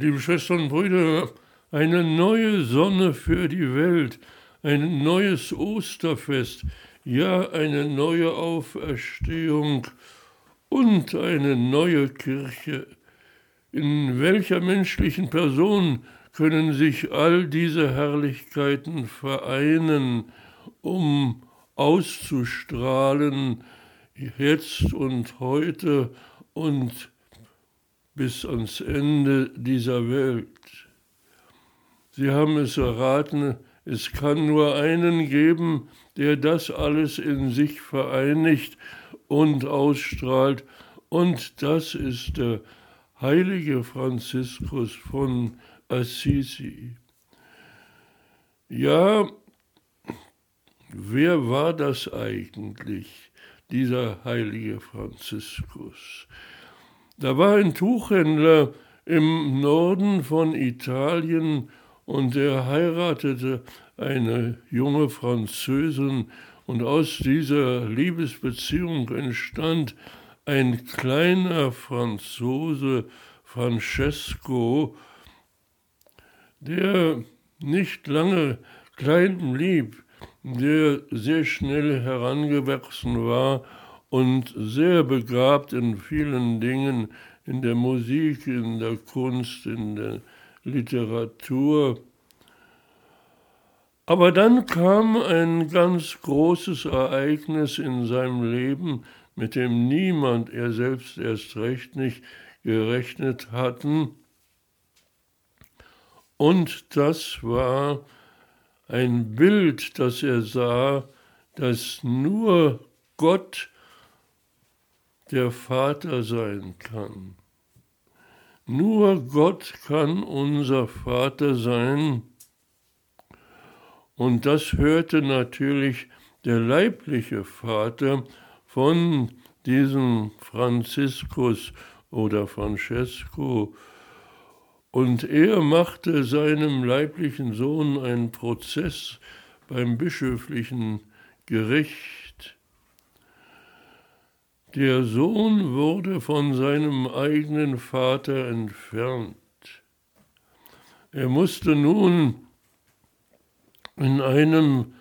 liebe Schwestern und Brüder, eine neue Sonne für die Welt, ein neues Osterfest, ja eine neue Auferstehung und eine neue Kirche. In welcher menschlichen Person können sich all diese Herrlichkeiten vereinen, um auszustrahlen, jetzt und heute und bis ans Ende dieser Welt. Sie haben es erraten, es kann nur einen geben, der das alles in sich vereinigt und ausstrahlt, und das ist der heilige Franziskus von Assisi. Ja, wer war das eigentlich, dieser heilige Franziskus? Da war ein Tuchhändler im Norden von Italien und er heiratete eine junge Französin. Und aus dieser Liebesbeziehung entstand ein kleiner Franzose, Francesco, der nicht lange klein blieb, der sehr schnell herangewachsen war und sehr begabt in vielen Dingen, in der Musik, in der Kunst, in der Literatur. Aber dann kam ein ganz großes Ereignis in seinem Leben, mit dem niemand, er selbst erst recht nicht, gerechnet hatten. Und das war ein Bild, das er sah, dass nur Gott der Vater sein kann. Nur Gott kann unser Vater sein. Und das hörte natürlich der leibliche Vater von diesem Franziskus oder Francesco und er machte seinem leiblichen Sohn einen Prozess beim bischöflichen Gericht. Der Sohn wurde von seinem eigenen Vater entfernt. Er musste nun in einem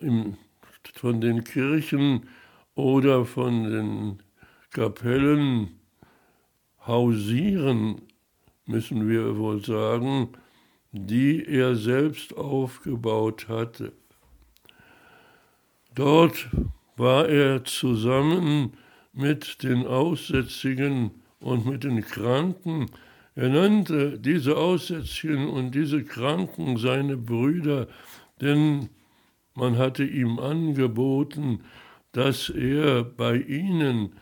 in, von den Kirchen oder von den Kapellen hausieren müssen wir wohl sagen, die er selbst aufgebaut hatte. Dort war er zusammen mit den Aussätzigen und mit den Kranken. Er nannte diese Aussätzigen und diese Kranken seine Brüder, denn man hatte ihm angeboten, dass er bei ihnen,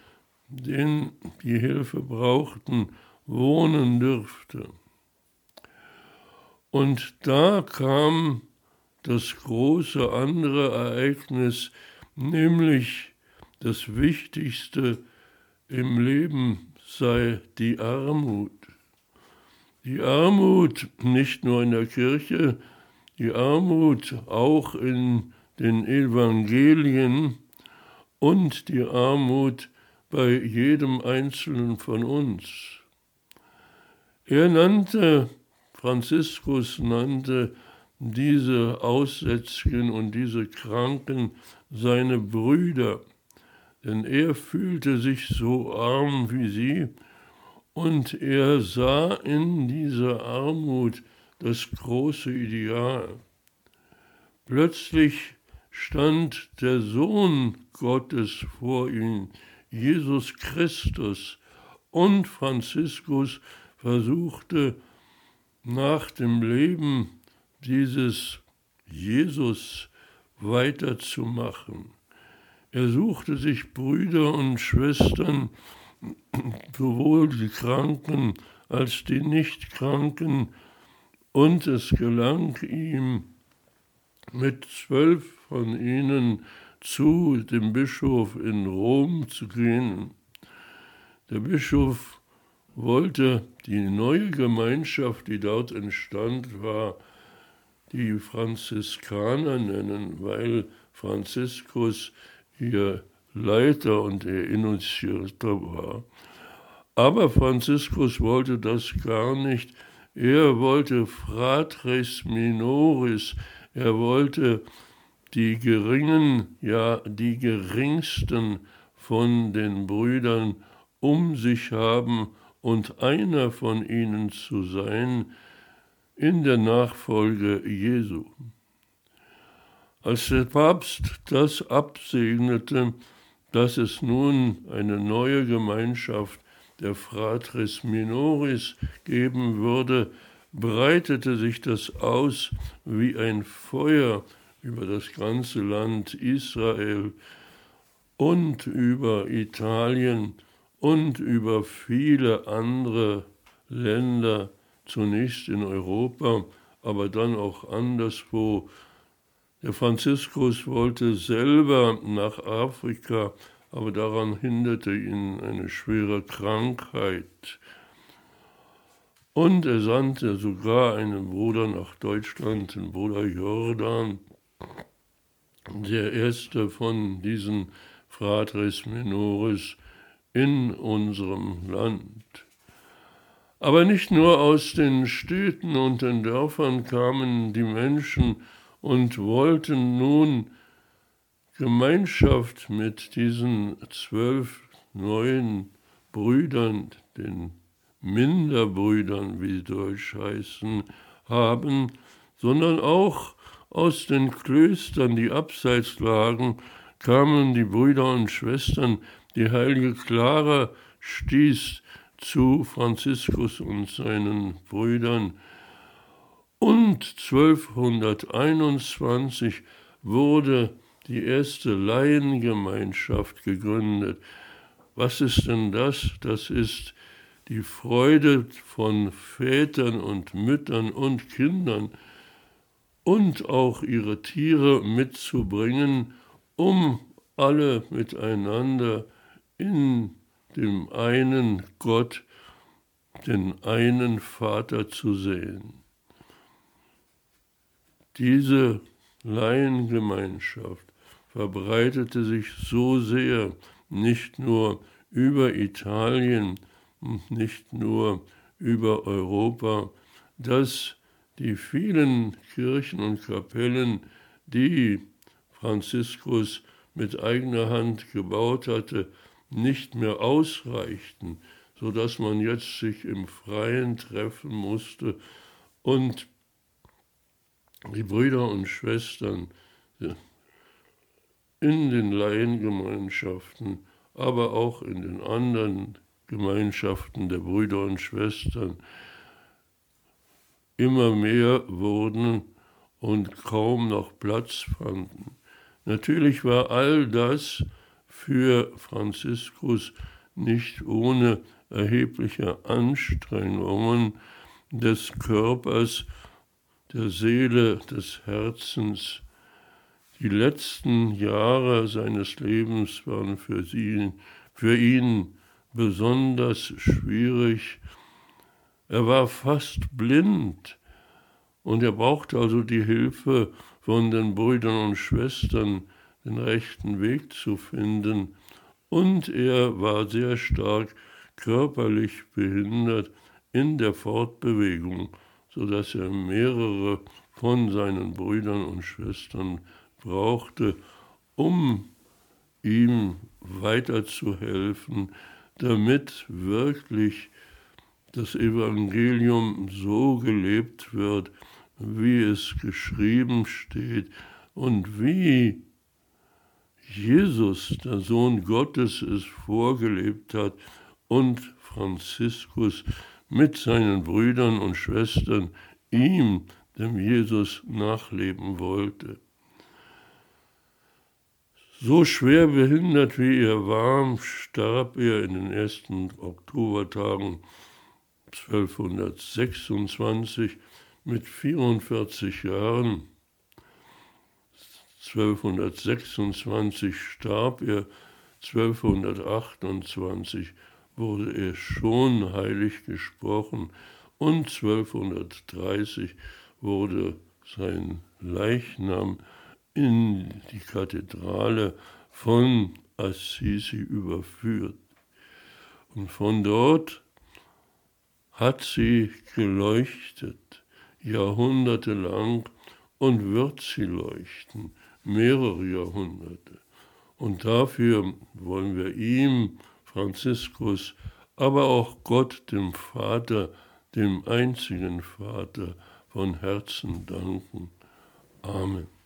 denen die Hilfe brauchten, wohnen dürfte. Und da kam das große andere Ereignis, nämlich das Wichtigste im Leben sei die Armut. Die Armut nicht nur in der Kirche, die Armut auch in den Evangelien und die Armut bei jedem Einzelnen von uns. Er nannte, Franziskus nannte diese Aussätzigen und diese Kranken seine Brüder, denn er fühlte sich so arm wie sie und er sah in dieser Armut das große Ideal. Plötzlich stand der Sohn Gottes vor ihm, Jesus Christus, und Franziskus versuchte nach dem Leben dieses Jesus weiterzumachen. Er suchte sich Brüder und Schwestern, sowohl die Kranken als die Nichtkranken, und es gelang ihm, mit zwölf von ihnen zu dem Bischof in Rom zu gehen. Der Bischof wollte die neue Gemeinschaft, die dort entstand, war die Franziskaner nennen, weil Franziskus ihr Leiter und ihr Initiator war. Aber Franziskus wollte das gar nicht. Er wollte fratres minoris, er wollte die geringen, ja die geringsten von den Brüdern um sich haben und einer von ihnen zu sein in der Nachfolge Jesu. Als der Papst das absegnete, dass es nun eine neue Gemeinschaft der Fratres Minoris geben würde, breitete sich das aus wie ein Feuer über das ganze Land Israel und über Italien und über viele andere Länder, zunächst in Europa, aber dann auch anderswo. Der Franziskus wollte selber nach Afrika, aber daran hinderte ihn eine schwere Krankheit. Und er sandte sogar einen Bruder nach Deutschland, den Bruder Jordan, der erste von diesen Fratres Minoris in unserem Land. Aber nicht nur aus den Städten und den Dörfern kamen die Menschen und wollten nun Gemeinschaft mit diesen zwölf neuen Brüdern, den Minderbrüdern, wie Deutsch heißen, haben, sondern auch aus den Klöstern, die abseits lagen, kamen die Brüder und Schwestern, die heilige Clara stieß zu Franziskus und seinen Brüdern. Und 1221 wurde die erste Laiengemeinschaft gegründet. Was ist denn das? Das ist die Freude von Vätern und Müttern und Kindern und auch ihre Tiere mitzubringen, um alle miteinander in dem einen Gott, den einen Vater zu sehen. Diese Laiengemeinschaft verbreitete sich so sehr, nicht nur über Italien und nicht nur über Europa, dass die vielen Kirchen und Kapellen, die Franziskus mit eigener Hand gebaut hatte, nicht mehr ausreichten, so dass man jetzt sich im Freien treffen musste und die Brüder und Schwestern in den Laiengemeinschaften, aber auch in den anderen Gemeinschaften der Brüder und Schwestern immer mehr wurden und kaum noch Platz fanden. Natürlich war all das für Franziskus nicht ohne erhebliche Anstrengungen des Körpers, der Seele, des Herzens. Die letzten Jahre seines Lebens waren für, sie, für ihn besonders schwierig. Er war fast blind und er brauchte also die Hilfe von den Brüdern und Schwestern, den rechten Weg zu finden. Und er war sehr stark körperlich behindert in der Fortbewegung, so dass er mehrere von seinen Brüdern und Schwestern brauchte, um ihm weiterzuhelfen, damit wirklich das Evangelium so gelebt wird, wie es geschrieben steht und wie Jesus, der Sohn Gottes, es vorgelebt hat und Franziskus mit seinen Brüdern und Schwestern ihm, dem Jesus, nachleben wollte. So schwer behindert wie er war, starb er in den ersten Oktobertagen 1226 mit 44 Jahren 1226 starb er, 1228 wurde er schon heilig gesprochen und 1230 wurde sein Leichnam in die Kathedrale von Assisi überführt. Und von dort hat sie geleuchtet, jahrhundertelang, und wird sie leuchten, mehrere Jahrhunderte. Und dafür wollen wir ihm, Franziskus, aber auch Gott, dem Vater, dem einzigen Vater, von Herzen danken. Amen.